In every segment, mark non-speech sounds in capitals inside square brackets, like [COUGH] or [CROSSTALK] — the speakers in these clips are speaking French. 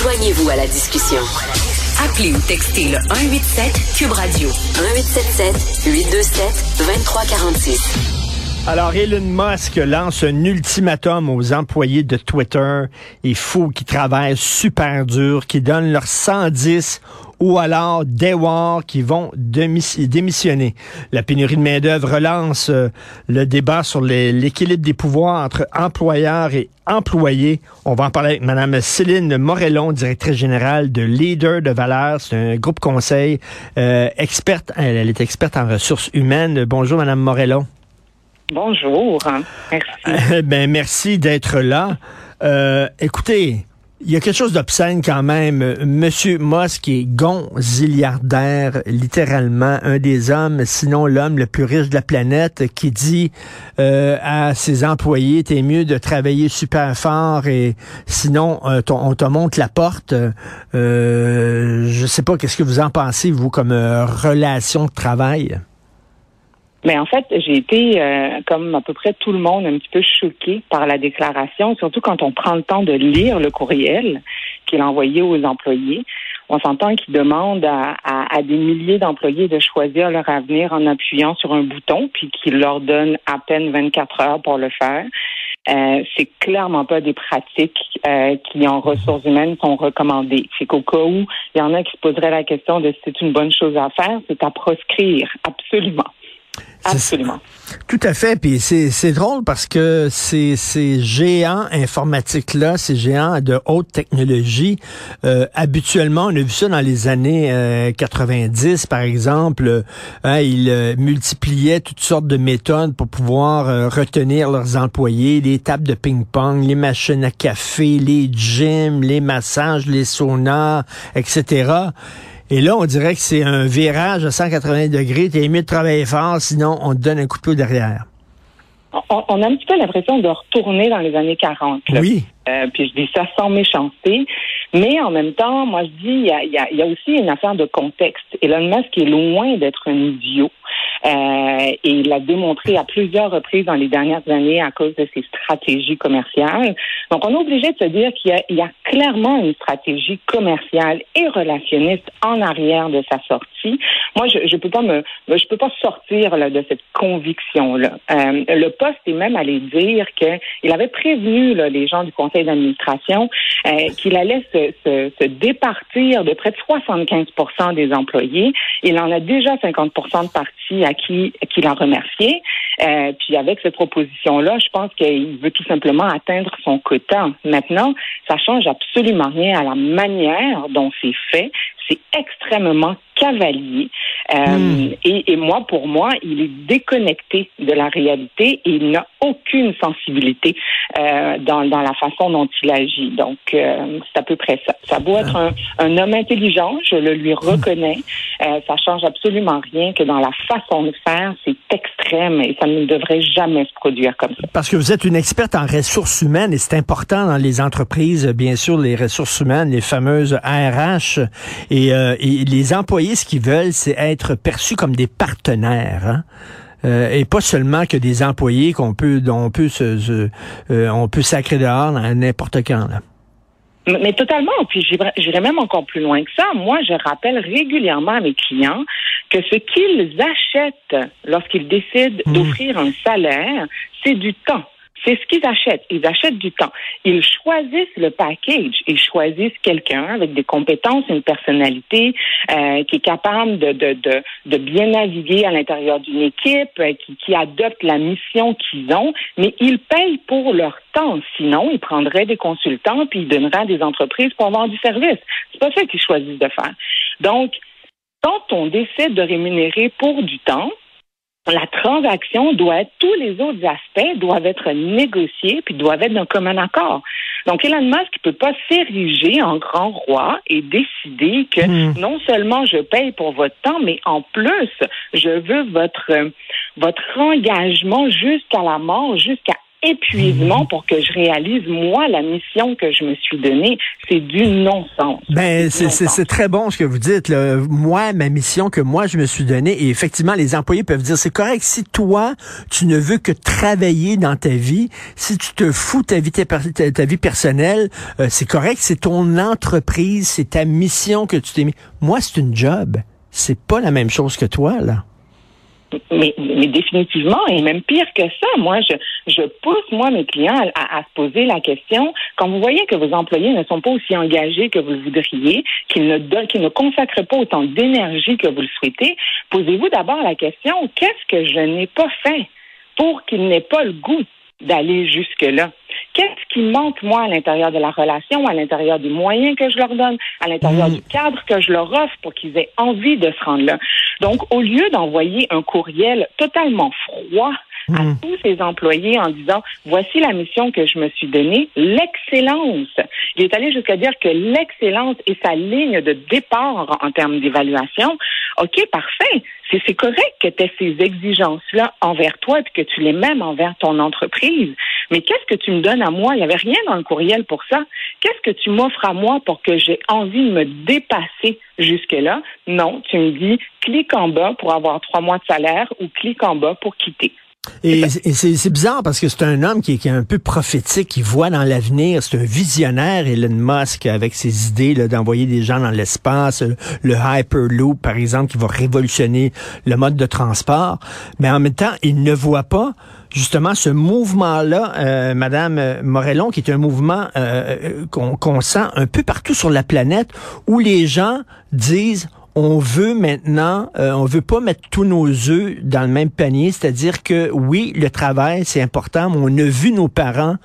Joignez-vous à la discussion. Appelez ou textez le 187 Cube Radio 1877 827 2346. Alors, Elon Musk lance un ultimatum aux employés de Twitter. Il faut qu'ils travaillent super dur, qu'ils donnent leur 110 ou alors des wars qui vont démissionner. La pénurie de main-d'œuvre relance euh, le débat sur l'équilibre des pouvoirs entre employeurs et employés. On va en parler avec Mme Céline Morellon, directrice générale de Leader de Valeurs. C'est un groupe conseil euh, experte. Elle, est experte en ressources humaines. Bonjour, Mme Morellon. Bonjour. Merci. [LAUGHS] ben, merci d'être là. Euh, écoutez, il y a quelque chose d'obscène quand même. Monsieur Musk est gonziliardaire, littéralement, un des hommes, sinon l'homme le plus riche de la planète, qui dit euh, à ses employés, t'es mieux de travailler super fort et sinon euh, on te monte la porte. Euh, je sais pas, qu'est-ce que vous en pensez, vous, comme euh, relation de travail? Mais en fait, j'ai été, euh, comme à peu près tout le monde, un petit peu choquée par la déclaration, surtout quand on prend le temps de lire le courriel qu'il a envoyé aux employés. On s'entend qu'il demande à, à, des milliers d'employés de choisir leur avenir en appuyant sur un bouton, puis qu'il leur donne à peine 24 heures pour le faire. Euh, c'est clairement pas des pratiques euh, qui, en ressources humaines, sont recommandées. C'est qu'au cas où il y en a qui se poseraient la question de si c'est une bonne chose à faire, c'est à proscrire, absolument. Absolument. Tout à fait. Puis c'est drôle parce que ces, ces géants informatiques-là, ces géants de haute technologie, euh, habituellement, on a vu ça dans les années 90, euh, par exemple, hein, ils euh, multipliaient toutes sortes de méthodes pour pouvoir retenir leurs employés, les tables de ping-pong, les machines à café, les gyms, les massages, les saunas, etc. Et là, on dirait que c'est un virage à 180 degrés. T'es mieux de travailler fort, sinon on te donne un coup de derrière. On, a un petit peu l'impression de retourner dans les années 40. Oui. Euh, puis je dis ça sans méchanceté. Mais en même temps, moi je dis, il y a, y a, aussi une affaire de contexte. Elon Musk est loin d'être un idiot. Euh, et il l'a démontré à plusieurs reprises dans les dernières années à cause de ses stratégies commerciales. Donc, on est obligé de se dire qu'il y, y, a clairement une stratégie commerciale et relationniste en arrière de sa sortie. Moi, je ne peux pas me, je peux pas sortir là, de cette conviction-là. Euh, le poste est même allé dire qu'il avait prévenu là, les gens du conseil d'administration euh, qu'il allait se, se, départir de près de 75 des employés. Il en a déjà 50% de partis à qui qu'il a remercié. Euh, puis avec cette proposition-là, je pense qu'il veut tout simplement atteindre son quota. Maintenant, ça change absolument rien à la manière dont c'est fait. C'est extrêmement cavalier. Euh, hmm. et, et, moi, pour moi, il est déconnecté de la réalité et il n'a aucune sensibilité euh, dans, dans, la façon dont il agit. Donc, euh, c'est à peu près ça. Ça doit être un, un, homme intelligent, je le lui reconnais. Euh, ça change absolument rien que dans la façon de faire, c'est extrême et ça ne devrait jamais se produire comme ça. Parce que vous êtes une experte en ressources humaines et c'est important dans les entreprises, bien sûr, les ressources humaines, les fameuses RH et, euh, et les employés ce qu'ils veulent, c'est être perçus comme des partenaires. Hein. Euh, et pas seulement que des employés qu'on peut, dont on peut se, euh, on peut sacrer dehors à n'importe quand. Mais, totalement. Puis j'irai même encore plus loin que ça. Moi, je rappelle régulièrement à mes clients que ce qu'ils achètent lorsqu'ils décident mmh. d'offrir un salaire, c'est du temps. C'est ce qu'ils achètent. Ils achètent du temps. Ils choisissent le package. Ils choisissent quelqu'un avec des compétences, une personnalité euh, qui est capable de, de, de, de, bien naviguer à l'intérieur d'une équipe, euh, qui, qui adopte la mission qu'ils ont, mais ils payent pour leur temps. Sinon, ils prendraient des consultants puis ils donneraient à des entreprises pour avoir du service. C'est pas ça qu'ils choisissent de faire. Donc, quand on décide de rémunérer pour du temps, la transaction doit être, tous les autres aspects doivent être négociés puis doivent être d'un commun accord. Donc, Elon Musk ne peut pas s'ériger en grand roi et décider que hmm. non seulement je paye pour votre temps, mais en plus, je veux votre, votre engagement jusqu'à la mort, jusqu'à épuisement pour que je réalise, moi, la mission que je me suis donnée. C'est du non-sens. Ben, c'est très bon ce que vous dites. Là. Moi, ma mission que moi, je me suis donnée, et effectivement, les employés peuvent dire, c'est correct si toi, tu ne veux que travailler dans ta vie, si tu te fous ta vie, ta, ta vie personnelle, euh, c'est correct, c'est ton entreprise, c'est ta mission que tu t'es mis. Moi, c'est une job. C'est pas la même chose que toi, là. Mais, définitivement, et même pire que ça, moi, je, je pousse, moi, mes clients à, à, se poser la question, quand vous voyez que vos employés ne sont pas aussi engagés que vous le voudriez, qu'ils ne, qu'ils ne consacrent pas autant d'énergie que vous le souhaitez, posez-vous d'abord la question, qu'est-ce que je n'ai pas fait pour qu'ils n'aient pas le goût d'aller jusque-là? Qu'est-ce qui manque, moi, à l'intérieur de la relation, à l'intérieur des moyens que je leur donne, à l'intérieur mm. du cadre que je leur offre pour qu'ils aient envie de se rendre là? Donc, au lieu d'envoyer un courriel totalement froid à mm. tous ses employés en disant voici la mission que je me suis donnée, l'excellence. Il est allé jusqu'à dire que l'excellence est sa ligne de départ en termes d'évaluation. OK, parfait. C'est correct que tu aies ces exigences-là envers toi et que tu les mêmes envers ton entreprise. Mais qu'est-ce que tu me donnes à moi? Il n'y avait rien dans le courriel pour ça. Qu'est-ce que tu m'offres à moi pour que j'ai envie de me dépasser jusque-là? Non, tu me dis clique en bas pour avoir trois mois de salaire ou clique en bas pour quitter. Et, c'est bizarre parce que c'est un homme qui, est un peu prophétique, qui voit dans l'avenir. C'est un visionnaire, Elon Musk, avec ses idées d'envoyer des gens dans l'espace, le Hyperloop, par exemple, qui va révolutionner le mode de transport. Mais en même temps, il ne voit pas justement ce mouvement-là, euh, Madame Morellon, qui est un mouvement euh, qu'on sent un peu partout sur la planète, où les gens disent on veut maintenant, euh, on veut pas mettre tous nos œufs dans le même panier, c'est-à-dire que oui, le travail c'est important, mais on a vu nos parents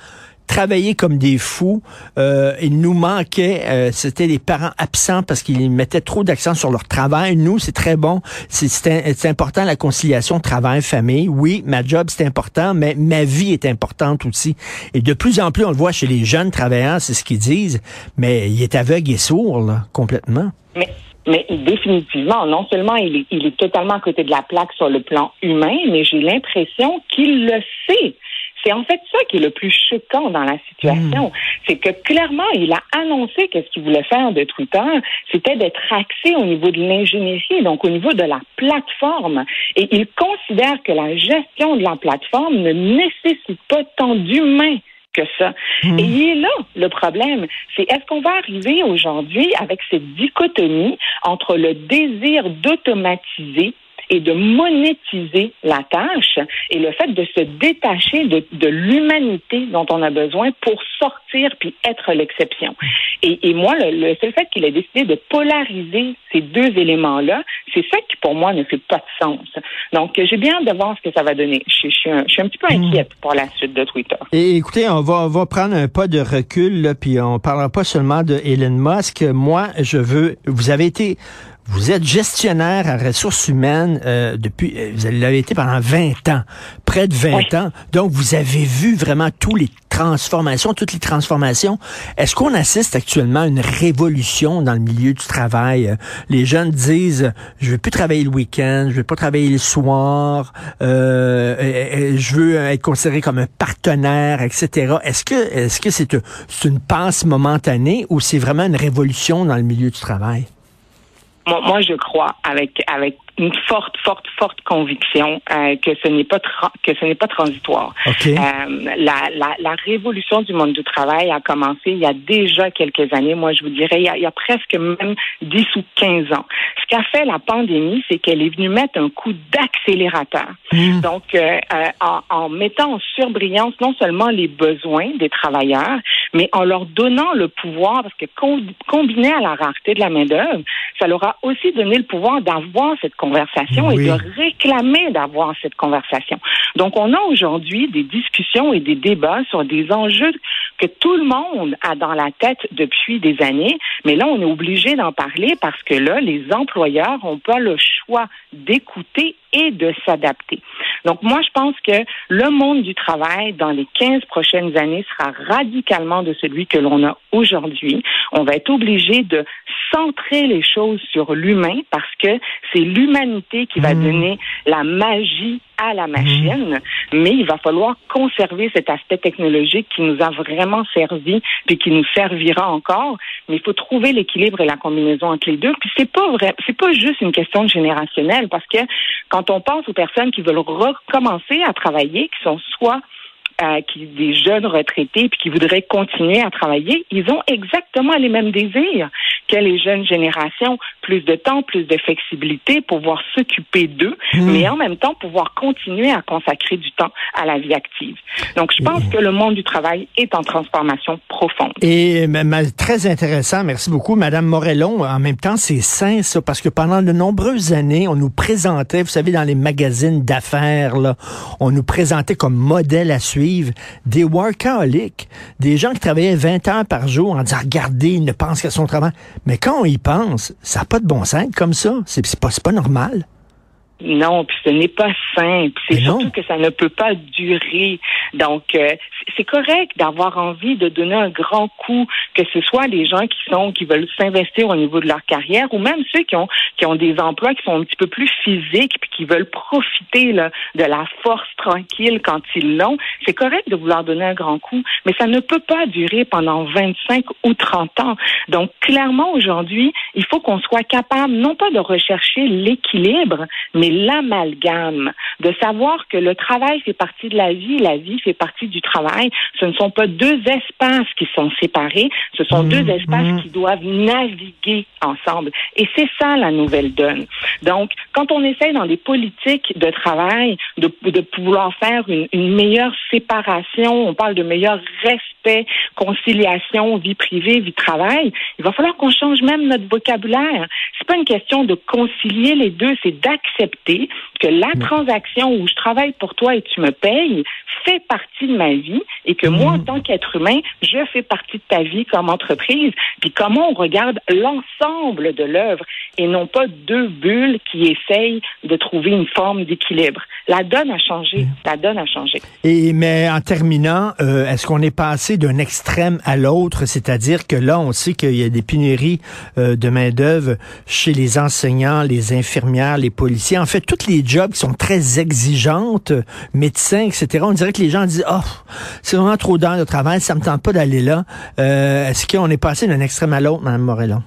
travailler comme des fous. Euh, il nous manquait, euh, c'était les parents absents parce qu'ils mettaient trop d'accent sur leur travail. Nous, c'est très bon. C'est important la conciliation travail-famille. Oui, ma job, c'est important, mais ma vie est importante aussi. Et de plus en plus, on le voit chez les jeunes travailleurs, c'est ce qu'ils disent, mais il est aveugle et sourd, là, complètement. Mais mais définitivement, non seulement il est, il est totalement à côté de la plaque sur le plan humain, mais j'ai l'impression qu'il le sait. C'est en fait ça qui est le plus choquant dans la situation. Hmm. C'est que clairement, il a annoncé que ce qu'il voulait faire de Twitter, c'était d'être axé au niveau de l'ingénierie, donc au niveau de la plateforme. Et il considère que la gestion de la plateforme ne nécessite pas tant d'humains que ça. Hmm. Et il est là le problème. C'est est-ce qu'on va arriver aujourd'hui avec cette dichotomie entre le désir d'automatiser et de monétiser la tâche et le fait de se détacher de, de l'humanité dont on a besoin pour sortir puis être l'exception. Et, et, moi, le, le seul fait qu'il ait décidé de polariser ces deux éléments-là, c'est ça qui pour moi ne fait pas de sens. Donc, j'ai bien hâte de voir ce que ça va donner. Je, je, suis, un, je suis un petit peu hmm. inquiète pour la suite de Twitter. Et écoutez, on va, on va prendre un pas de recul, là, puis on parlera pas seulement de Elon Musk. Moi, je veux, vous avez été vous êtes gestionnaire à ressources humaines euh, depuis, euh, vous l'avez été pendant 20 ans, près de 20 ans. Donc, vous avez vu vraiment toutes les transformations, toutes les transformations. Est-ce qu'on assiste actuellement à une révolution dans le milieu du travail? Euh, les jeunes disent, je veux plus travailler le week-end, je veux pas travailler le soir, euh, je veux être considéré comme un partenaire, etc. Est-ce que, est-ce que c'est une passe momentanée ou c'est vraiment une révolution dans le milieu du travail? Moi, moi, je crois avec avec une forte, forte, forte conviction euh, que ce n'est pas que ce n'est pas transitoire. Euh, la, la, la, révolution du monde du travail a commencé il y a déjà quelques années. Moi, je vous dirais, il y a, il y a presque même 10 ou 15 ans. Ce qu'a fait la pandémie, c'est qu'elle est venue mettre un coup d'accélérateur. Mmh. Donc, euh, euh, en, en, mettant en surbrillance non seulement les besoins des travailleurs, mais en leur donnant le pouvoir, parce que combiné à la rareté de la main-d'œuvre, ça leur a aussi donné le pouvoir d'avoir cette conversation et de réclamer d'avoir cette conversation. Donc, on a aujourd'hui des discussions et des débats sur des enjeux que tout le monde a dans la tête depuis des années, mais là, on est obligé d'en parler parce que là, les employeurs n'ont pas le choix d'écouter et de s'adapter. Donc moi, je pense que le monde du travail dans les 15 prochaines années sera radicalement de celui que l'on a aujourd'hui. On va être obligé de centrer les choses sur l'humain parce que c'est l'humanité qui va mmh. donner la magie à la machine, mais il va falloir conserver cet aspect technologique qui nous a vraiment servi puis qui nous servira encore. Mais il faut trouver l'équilibre et la combinaison entre les deux. Puis c'est pas vrai, c'est pas juste une question de générationnel parce que quand on pense aux personnes qui veulent recommencer à travailler, qui sont soit euh, qui des jeunes retraités puis qui voudraient continuer à travailler, ils ont exactement les mêmes désirs que les jeunes générations, plus de temps, plus de flexibilité, pouvoir s'occuper d'eux, mmh. mais en même temps pouvoir continuer à consacrer du temps à la vie active. Donc, je pense mmh. que le monde du travail est en transformation profonde. Et très intéressant, merci beaucoup, Madame Morellon. En même temps, c'est sain ça, parce que pendant de nombreuses années, on nous présentait, vous savez, dans les magazines d'affaires, là, on nous présentait comme modèle à suivre des workaholics, des gens qui travaillaient 20 heures par jour en disant, regardez, ils ne pensent qu'à son travail. Mais quand on y pense, ça n'a pas de bon sens comme ça. C'est pas, pas normal. Non, puis ce n'est pas simple. C'est surtout que ça ne peut pas durer. Donc, euh, c'est correct d'avoir envie de donner un grand coup, que ce soit les gens qui sont qui veulent s'investir au niveau de leur carrière, ou même ceux qui ont qui ont des emplois qui sont un petit peu plus physiques, puis qui veulent profiter là, de la force tranquille quand ils l'ont. C'est correct de vouloir donner un grand coup, mais ça ne peut pas durer pendant 25 ou 30 ans. Donc, clairement, aujourd'hui, il faut qu'on soit capable non pas de rechercher l'équilibre, mais l'amalgame, de savoir que le travail fait partie de la vie, la vie fait partie du travail. Ce ne sont pas deux espaces qui sont séparés, ce sont deux mmh, espaces mmh. qui doivent naviguer ensemble. Et c'est ça la nouvelle donne. Donc, quand on essaie dans des politiques de travail de, de pouvoir faire une, une meilleure séparation, on parle de meilleur respect, conciliation, vie privée, vie travail, il va falloir qu'on change même notre vocabulaire. C'est pas une question de concilier les deux, c'est d'accepter que la transaction où je travaille pour toi et tu me payes fait partie de ma vie et que moi, en mm. tant qu'être humain, je fais partie de ta vie comme entreprise. Puis comment on regarde l'ensemble de l'œuvre et non pas deux bulles qui essayent de trouver une forme d'équilibre. La donne a changé. Mm. La donne a changé. Et mais en terminant, euh, est-ce qu'on est passé d'un extrême à l'autre, c'est-à-dire que là, on sait qu'il y a des pénuries euh, de main d'œuvre chez les enseignants, les infirmières, les policiers. En fait, toutes les jobs qui sont très exigeantes, médecins, etc. On dirait que les gens disent, oh, c'est vraiment trop d'heures de travail, ça me tente pas d'aller là. Euh, est-ce qu'on est passé d'un extrême à l'autre, Mme Morellon?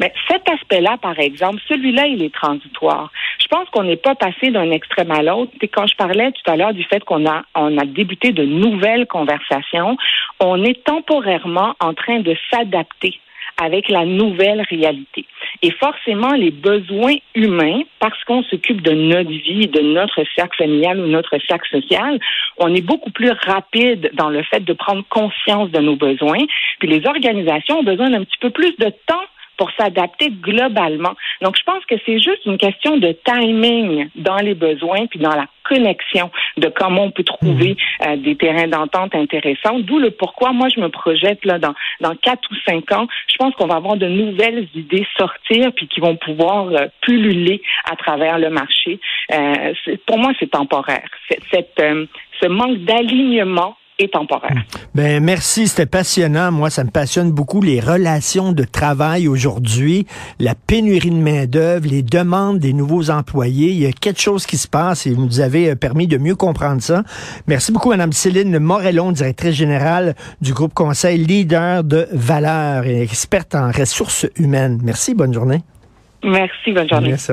Mais cet aspect-là, par exemple, celui-là, il est transitoire. Je pense qu'on n'est pas passé d'un extrême à l'autre. Quand je parlais tout à l'heure du fait qu'on a, on a débuté de nouvelles conversations, on est temporairement en train de s'adapter avec la nouvelle réalité. Et forcément, les besoins humains, parce qu'on s'occupe de notre vie, de notre cercle familial ou notre cercle social, on est beaucoup plus rapide dans le fait de prendre conscience de nos besoins. Puis les organisations ont besoin d'un petit peu plus de temps pour s'adapter globalement. Donc, je pense que c'est juste une question de timing dans les besoins puis dans la connexion de comment on peut trouver mhm. euh, des terrains d'entente intéressants. D'où le pourquoi moi je me projette là dans dans quatre ou cinq ans. Je pense qu'on va avoir de nouvelles idées sortir puis qui vont pouvoir euh, pulluler à travers le marché. Euh, pour moi, c'est temporaire. Cette, euh, ce manque d'alignement temporaire. Ben merci, c'était passionnant. Moi, ça me passionne beaucoup les relations de travail aujourd'hui, la pénurie de main d'œuvre, les demandes des nouveaux employés. Il y a quelque chose qui se passe et vous nous avez euh, permis de mieux comprendre ça. Merci beaucoup, Madame Céline Morellon, directrice générale du groupe Conseil Leader de valeur et experte en ressources humaines. Merci, bonne journée. Merci, bonne journée. Merci,